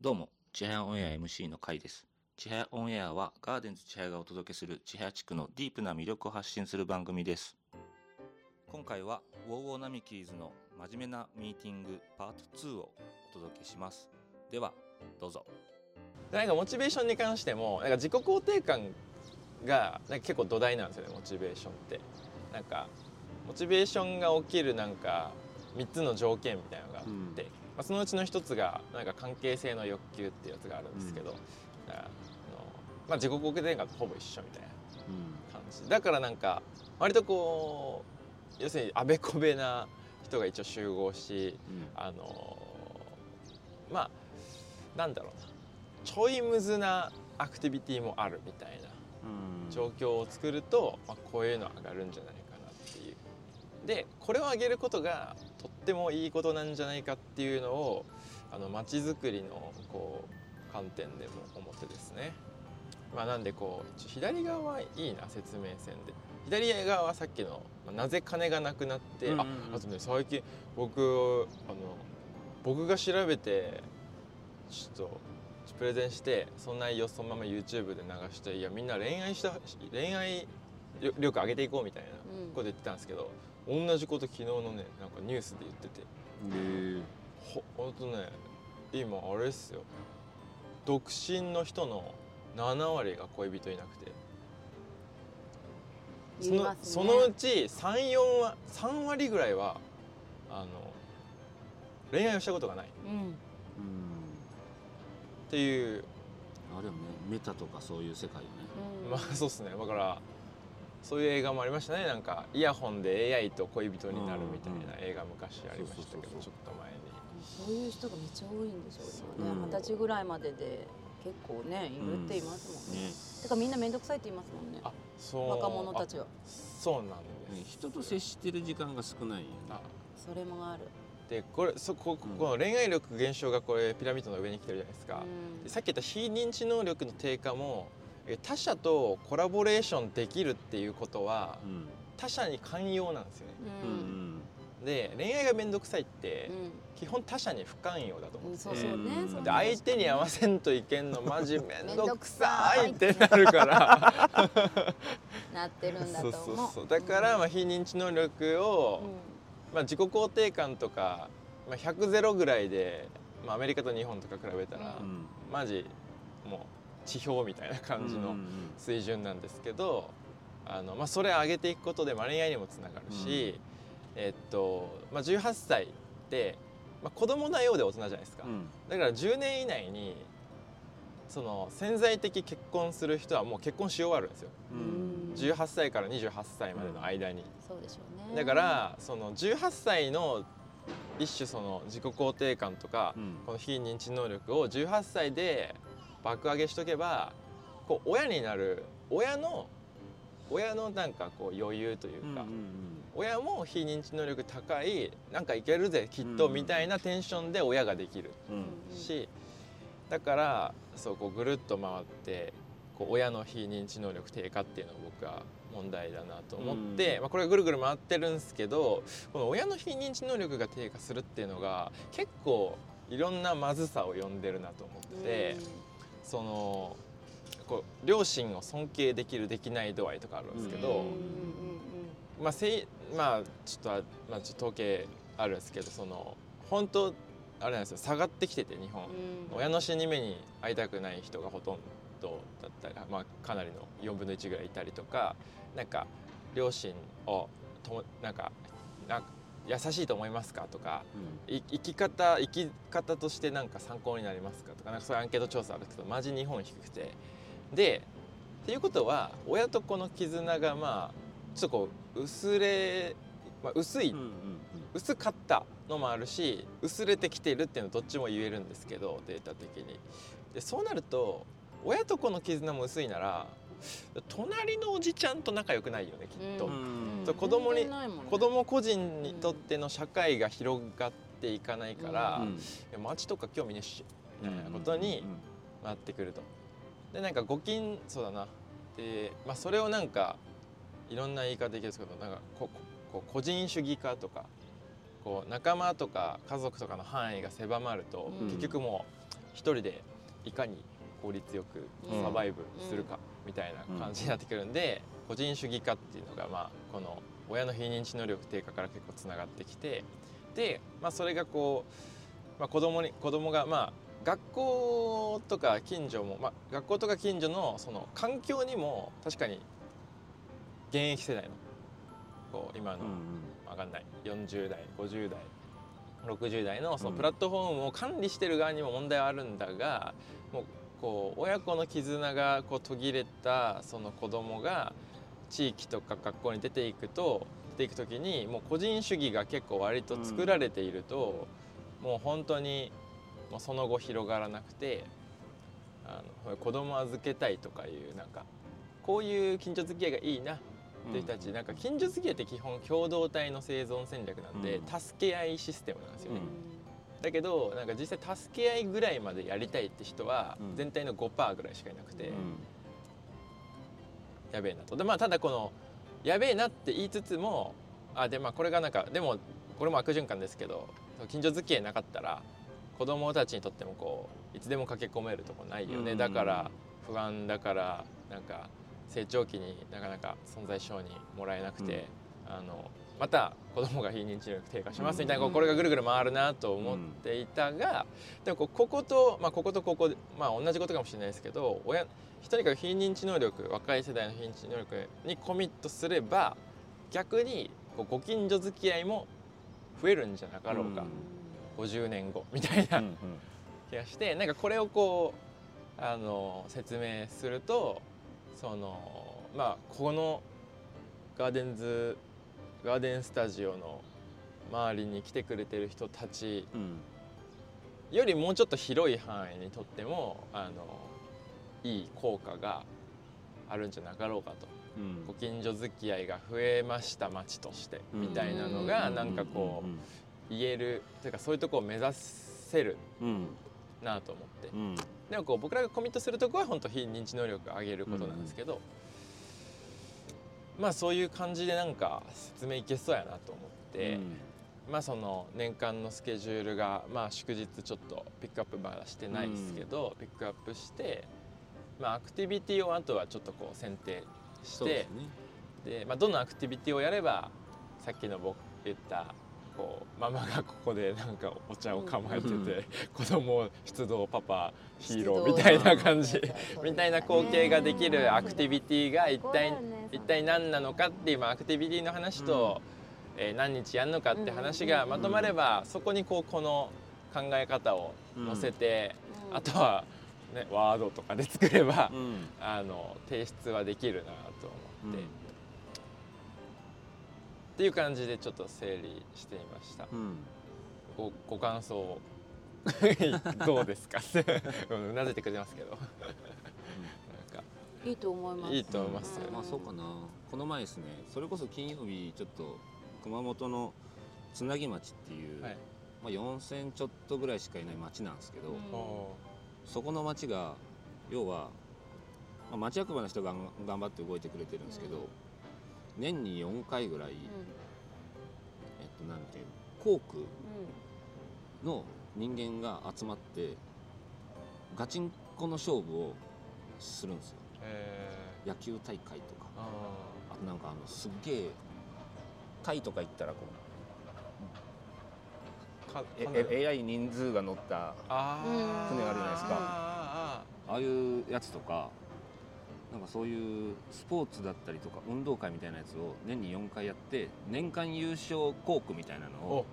どうも、ちはやオンエア MC の会です。ちはやオンエアはガーデンズちはやがお届けするちはや地区のディープな魅力を発信する番組です。今回はウォーウォーナミキーズの真面目なミーティングパート2をお届けします。では、どうぞ。なんかモチベーションに関してもなんか自己肯定感がなんか結構土台なんですよねモチベーションってなんかモチベーションが起きるなんか3つの条件みたいなのがあって、うんまあ、そのうちの1つがなんか関係性の欲求っていうやつがあるんですけど、だからあのまあ、自己肯定感とほぼ一緒みたいな感じ。だからなんか割とこう要するにあべこべな人が一応集合しあのまあなんだろうな。ちょいむずなアクティビティもあるみたいな状況を作ると、まあ、こういうの上がるんじゃないかなっていう。でこれを上げることがとってもいいことなんじゃないかっていうのをあの街づくりのこう観点でも思ってですね。まあなんでこう左側はいいな説明線で。左側はさっきの、まあなぜ金がなくなって、うんうんうん。ああとね最近僕あの僕が調べてちょっとプレゼンしてその内容そのまま YouTube で流していやみんな恋愛した恋愛力上げていこうみたいなこと言ってたんですけど、同じこと昨日のねなんかニュースで言ってて。へほほんとね今あれっすよ。独身の人の7割が恋人いなくて。その,、ね。そのうち34は3割ぐらいはあの恋愛をしたことがない。っうん。うん。ていう。あでもねメタとかそういう世界よね。うん。まあそうっすね。だからそういう映画もありましたね。なんかイヤホンで AI と恋人になるみたいな映画昔ありましたけどそうそうそうちょっと前に。そういう人がめっちゃ多いんでしょう今ね。うん。二十歳ぐらいまでで結構ねいるって言いますもんね、ね。てかみんな面倒くさいって言いますもんね。あそう。若者たちは。あそうなんです。人と接してる時間が少ないよね。あそれもある、でこれそこうん。この恋愛力減少がこれピラミッドの上に来てるじゃないですか、うん。でさっき言った非認知能力の低下もえ他者とコラボレーションできるっていうことはうん。他者に寛容なんですよね。ううんん。で恋愛が面倒くさいってう基本他者に不寛容だと思ん、ううん、で相手に合わせんといけんのマジ面倒くささいいってなるから。なってるんだそうと思う。そうそうだからまあ非認知能力を、うまあ、自己肯定感とか、まあ、100ゼロぐらいで、まあ、アメリカと日本とか比べたら、ううん。マジもう地表みたいな感じのうんうん水準なんですけど、あのまあ、それを上げていくことでまあ恋愛にもつながるし、えっとまあ、18歳って、まあ、子供なようで大人じゃないですか、うん。だから10年以内にその潜在的結婚する人はもう結婚し終わるんですよ。うん。18歳から28歳までの間に。そうでしょうね。だからその18歳の一種その自己肯定感とか、うん。この非認知能力を18歳で爆上げしとけばこう親になる親の親のなんかこう余裕というか、親も非認知能力高いなんかいけるぜきっとうんみたいなテンションで親ができるしだからそうこうぐるっと回ってこう親の非認知能力低下っていうのを僕は問題だなと思って、うんまあ、これがぐるぐる回ってるんですけどこの親の非認知能力が低下するっていうのが結構いろんなまずさを呼んでるなと思ってて、そのこう両親を尊敬できるできない度合いとかあるんですけど、まあせいまあちょっとあまあちょっと統計あるんですけどその本当あれなんですよ下がってきてて日本。うん親の死に目に会いたくない人がほとんどだったり、まあ、かなりの4分の1ぐらいいたりとかなんか両親をともなんかなんか優しいと思いますかとかい生き方生き方としてなんか参考になりますかとかなんかそういうアンケート調査あるけどマジ日本低くて。でっていうことは親と子の絆がまあちょっとこう薄れ、まあ、薄いうんうん薄かったのもあるし薄れてきてるっていうのどっちも言えるんですけどデータ的に。でそうなると親と子の絆も薄いなら隣のおじちゃんと仲良くないよねきっと、うん。子供にね。子供個人にとっての社会が広がっていかないから、うん。街とか興味ねえしみたいなことになってくると。でなんかご近そうだな。で、まあ、それをなんかいろんな言い方できるんですけどなんかここ個人主義化とかこう仲間とか家族とかの範囲が狭まると、うん。結局もう一人でいかに効率よくサバイブするかみたいな感じになってくるんで、個人主義化っていうのがまあこの親の非認知能力低下から結構つながってきてで、まあ、それがこう、まあ、子供に子供がまあ学校とか近所も、まあ、学校とか近所のその環境にも確かに現役世代のこう今の、分かんない40代50代60代のそのプラットフォームを管理してる側にも問題はあるんだが、もうこう親子の絆がこう途切れたその子供が地域とか学校に出ていくと出ていく時にもう個人主義が結構割と作られていると、もう本当にもうその後広がらなくてあの子供預けたいとかいうなんかこういう近所付き合いがいいなっていう人たち、なんか近所付き合いって基本共同体の生存戦略なんで、うん。助け合いシステムなんですよね。うだけどなんか実際助け合いぐらいまでやりたいって人はうん。全体の5%ぐらいしかいなくて、ん。やべえなと。でまあただこのやべえなって言いつつもあでまあこれがなんかでもこれも悪循環ですけど近所付き合いなかったら子供たちにとってもこういつでも駆け込めるとこないよね、うん。だから不安だからなんか成長期になかなか存在証にもらえなくて、あのまた子供が非認知能力低下しますみたいな、うん。これがぐるぐる回るなと思っていたが、でもこうここと、まあ、こことここで、まあ、同じことかもしれないですけど親とにかく非認知能力若い世代の非認知能力にコミットすれば逆にご近所付き合いも増えるんじゃなかろうか、50年後みたいな気がしてなんかこれをこうあの説明するとそのまあこのガーデンズガーデンスタジオの周りに来てくれてる人たちうん。よりもうちょっと広い範囲にとってもあのいい効果があるんじゃなかろうかと。うん。ご近所付き合いが増えました町としてみたいなのがうん。なんかこう言えるというかそういうとこを目指せるうん。なと思って。うん。でもこう僕らがコミットするとこは本当非認知能力を上げることなんですけど、まあそういう感じでなんか説明いけそうやなと思って、まあその年間のスケジュールがまあ祝日ちょっとピックアップまだしてないですけど、ピックアップして、まあ、アクティビティをあとはちょっとこう選定してですね。で、まあ、どのアクティビティをやればさっきの僕言ったこうママがここでなんかお茶を構えてて、うん子供出動パパヒーローみたいな感じ。みたいな光景ができるアクティビティが一体一体何なのかっていうまあアクティビティの話と、えー何日やるのかって話がまとまれば、そこにこうこの考え方を載せて、あとは、ね、ワードとかで作れば、うん。あの提出はできるなと思って、うんっていう感じでちょっと整理してみました。うんごご感想どうですか？うなずいてくれてますけど。なんかいいと思います。いいと思います、うん。まあそうかな。この前ですねそれこそ金曜日ちょっと熊本のつなぎ町っていう、はい。まあ、4,000ちょっとぐらいしかいない町なんですけど、うん。おそこの町が要は、まあ、町役場の人がん頑張って動いてくれてるんですけど、うん年に4回ぐらい、うえっとなんていうの校区んの人間が集まってガチンコの勝負をするんですよ。野球大会とか。ー、ああとなんかあのすっげえタイとか行ったらこうえええらい人数が乗った船あるじゃないですか。あああいうやつとかなんかそういうスポーツだったりとか運動会みたいなやつを年に4回やって年間優勝校区みたいなのーを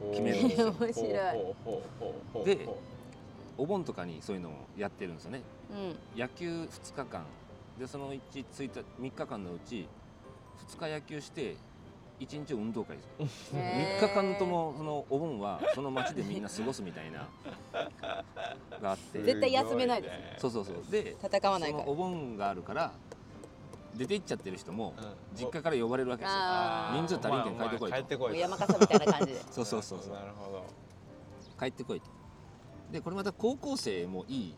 お。決めるんですよ。面白い。でお盆とかにそういうのをやってるんですよね。うん。野球2日間。でそのうち1日3日間のうち2日野球して1日運動会ですよ。へー。3日間ともそのお盆はその街でみんな過ごすみたいながあって。絶対休めないですね。そうそうそう。で戦わないから。お盆があるから出て行っちゃってる人もうん。実家から呼ばれるわけですよ。あー。人数足りんけん帰ってこいと。帰ってこいと。山笠みたいな感じで。そうそうそうそう。なるほど。帰ってこいと。でこれまた高校生もいい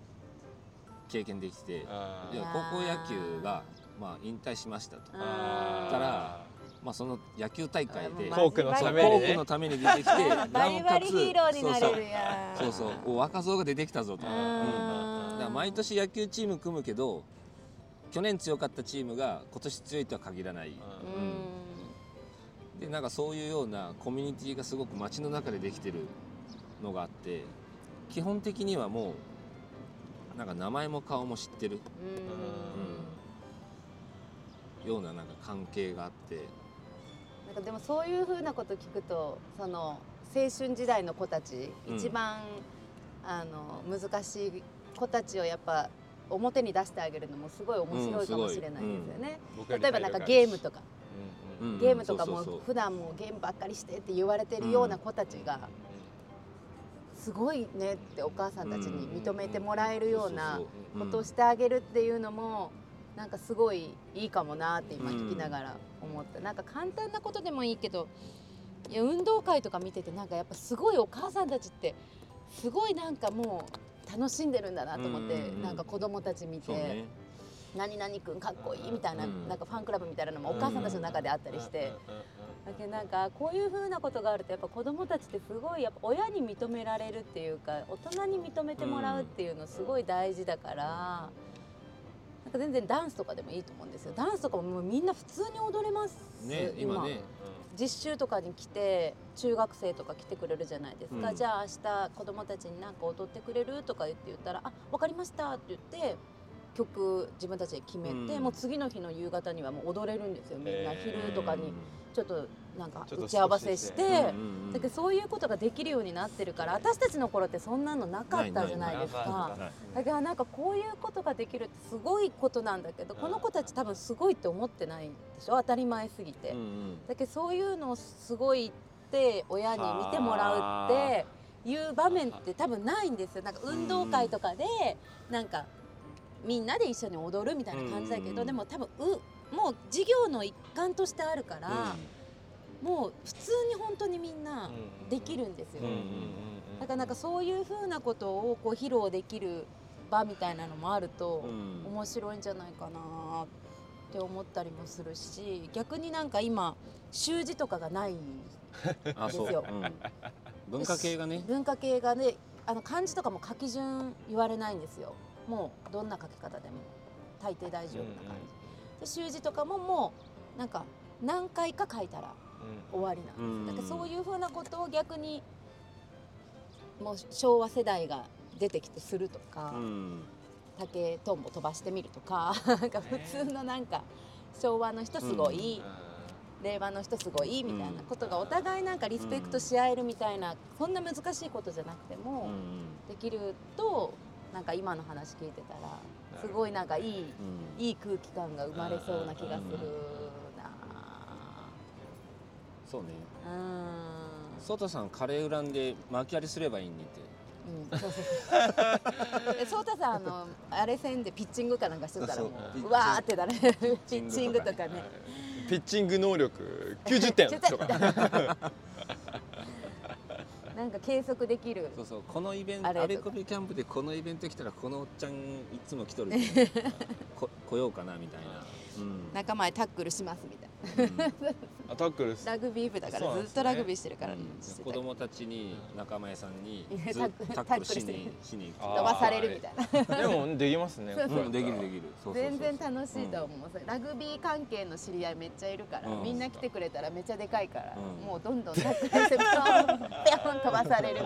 経験できて高校野球がまあ引退しましたと。あたらまあ、その野球大会であフォークのためフォにねークのために出てきて バリバリヒーローになれるやそうそう。そうお若造が出てきたぞと、毎年野球チーム組むけど去年強かったチームが今年強いとは限らない、うん。でなんかそういうようなコミュニティがすごく街の中でできてるのがあって基本的にはもうなんか名前も顔も知ってる。ようななんか関係があってなんかでもそういうふうなこと聞くとその青春時代の子たち、うん。一番あの難しい子たちをやっぱ表に出してあげるのもすごい面白いかもしれないですよね。僕より例えばなんかゲームとか、うんうん。うん。ゲームとかも普段もうゲームばっかりしてって言われてるような子たちがすごいねってお母さんたちに認めてもらえるようなことをしてあげるっていうのもなんかすごいいいかもなって今聞きながら思った、なんか簡単なことでもいいけどいや運動会とか見ててなんかやっぱすごいお母さんたちってすごいなんかもう楽しんでるんだなと思って、うんうんうん。なんか子供たち見て、ね。何々くんかっこいいみたいな,、うん。なんかファンクラブみたいなのもお母さんたちの中であったりして。だけどなんかこういう風なことがあるとやっぱ子供たちってすごいやっぱ親に認められるっていうか大人に認めてもらうっていうのすごい大事だから、なんか全然ダンスとかでもいいと思うんですよ。ダンスとかももうみんな普通に踊れます、ね今ね。実習とかに来て中学生とか来てくれるじゃないですか、うん。じゃあ明日子供たちに何か踊ってくれる？とか言って言ったら「あ分かりました」って言って曲自分たちで決めて、うん。もう次の日の夕方にはもう踊れるんですよ。みんなへー。昼とかにちょっとなんか打ち合わせして。うんうんうん。だけどそういうことができるようになってるから私たちの頃ってそんなのなかったじゃないですか。だからなんかこういうことができるってすごいことなんだけどこの子たち多分すごいって思ってないでしょ？当たり前すぎて。うんうん。だけどそういうのをすごいって親に見てもらうっていう場面って多分ないんですよなんか運動会とかでなんかみんなで一緒に踊るみたいな感じだけうんどでも多分うもう授業の一環としてあるからもう普通に本当にみんなできるんですよ。だからなんかそういうふうなことをこう披露できる場みたいなのもあるとうん。面白いんじゃないかなって思ったりもするし逆になんか今習字とかがないあそう、ですよ。うん。文化系がね。文化系がねあの漢字とかも書き順言われないんですよもうどんな書き方でも大抵大丈夫な感じ。で習字とかももうなんか何回か書いたら終わりなんですだからそういうふうなことを逆にもう昭和世代が出てきてするとか、うん。竹とんぼ飛ばしてみるとかなんか普通のなんか昭和の人すごい、令和の人すごいみたいなことがお互いなんかリスペクトし合えるみたいな、そんな難しいことじゃなくても、うん。できるとなんか今の話聞いてたらすごいなんかいいうん。いい空気感が生まれそうな気がするな。そうね。うん。ソタさんカレー恨んで巻き割りすればいいにって。うん、そうそう さんあのあれ戦でピッチングかなんかしてたらもそううう。わーってなる。ピッチングとかね。チングとかね。ピッチング能力90点とか なんか計測できる。そうそうこのイベントあれアベコビキャンプでこのイベント来たらこのおっちゃんいつも来とる こ来ようかなみたいな、うん。仲間へタックルしますみたいアタックルラグビー部だからずっとラグビーしてるから、うん。子供たちに仲間屋さんに タタッックルしにしに行く。あ飛ばされるみたいな。でもできますね。そうんできるできる。そうそうそう全然楽しいと思う、それラグビー関係の知り合いめっちゃいるから、うん。みんな来てくれたらめっちゃでかいから、うん。もうどんどんタックルしてピョン飛ばされる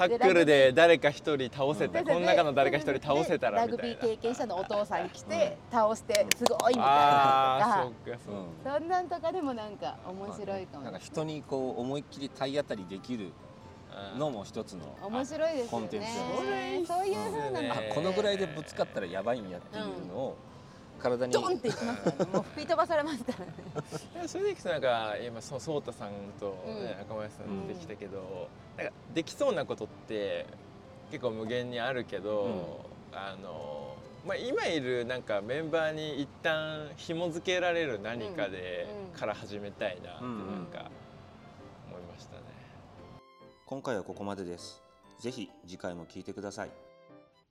タックルで誰か一人倒せた。でこの中の誰か一人倒せたらでラグビみたいなー経験者のお父さん来て、倒してすごいみたいな。ああのとかそっかそっうんか。そんなんとかでもなんか面白いかも、なんか人にこう思いっきり体当たりできるのも一つの面白いですよね。コンテンツそれいういう風なの、このぐらいでぶつかったらやばいんやっていうのを体に。ドンっていきますからね。もう吹き飛ばされますからね。それでいくとなんか今その颯太さんと、うん。ね中村さんできたけど、なんかできそうなことって結構無限にあるけど、あのまあ、今いるなんかメンバーに一旦紐付けられる何かで、うん。から始めたいなってうんうん。なんか思いましたね。今回はここまでです。ぜひ次回も聞いてください。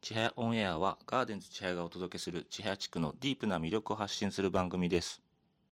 千早オンエアはガーデンズ千早がお届けする千早地区のディープな魅力を発信する番組です。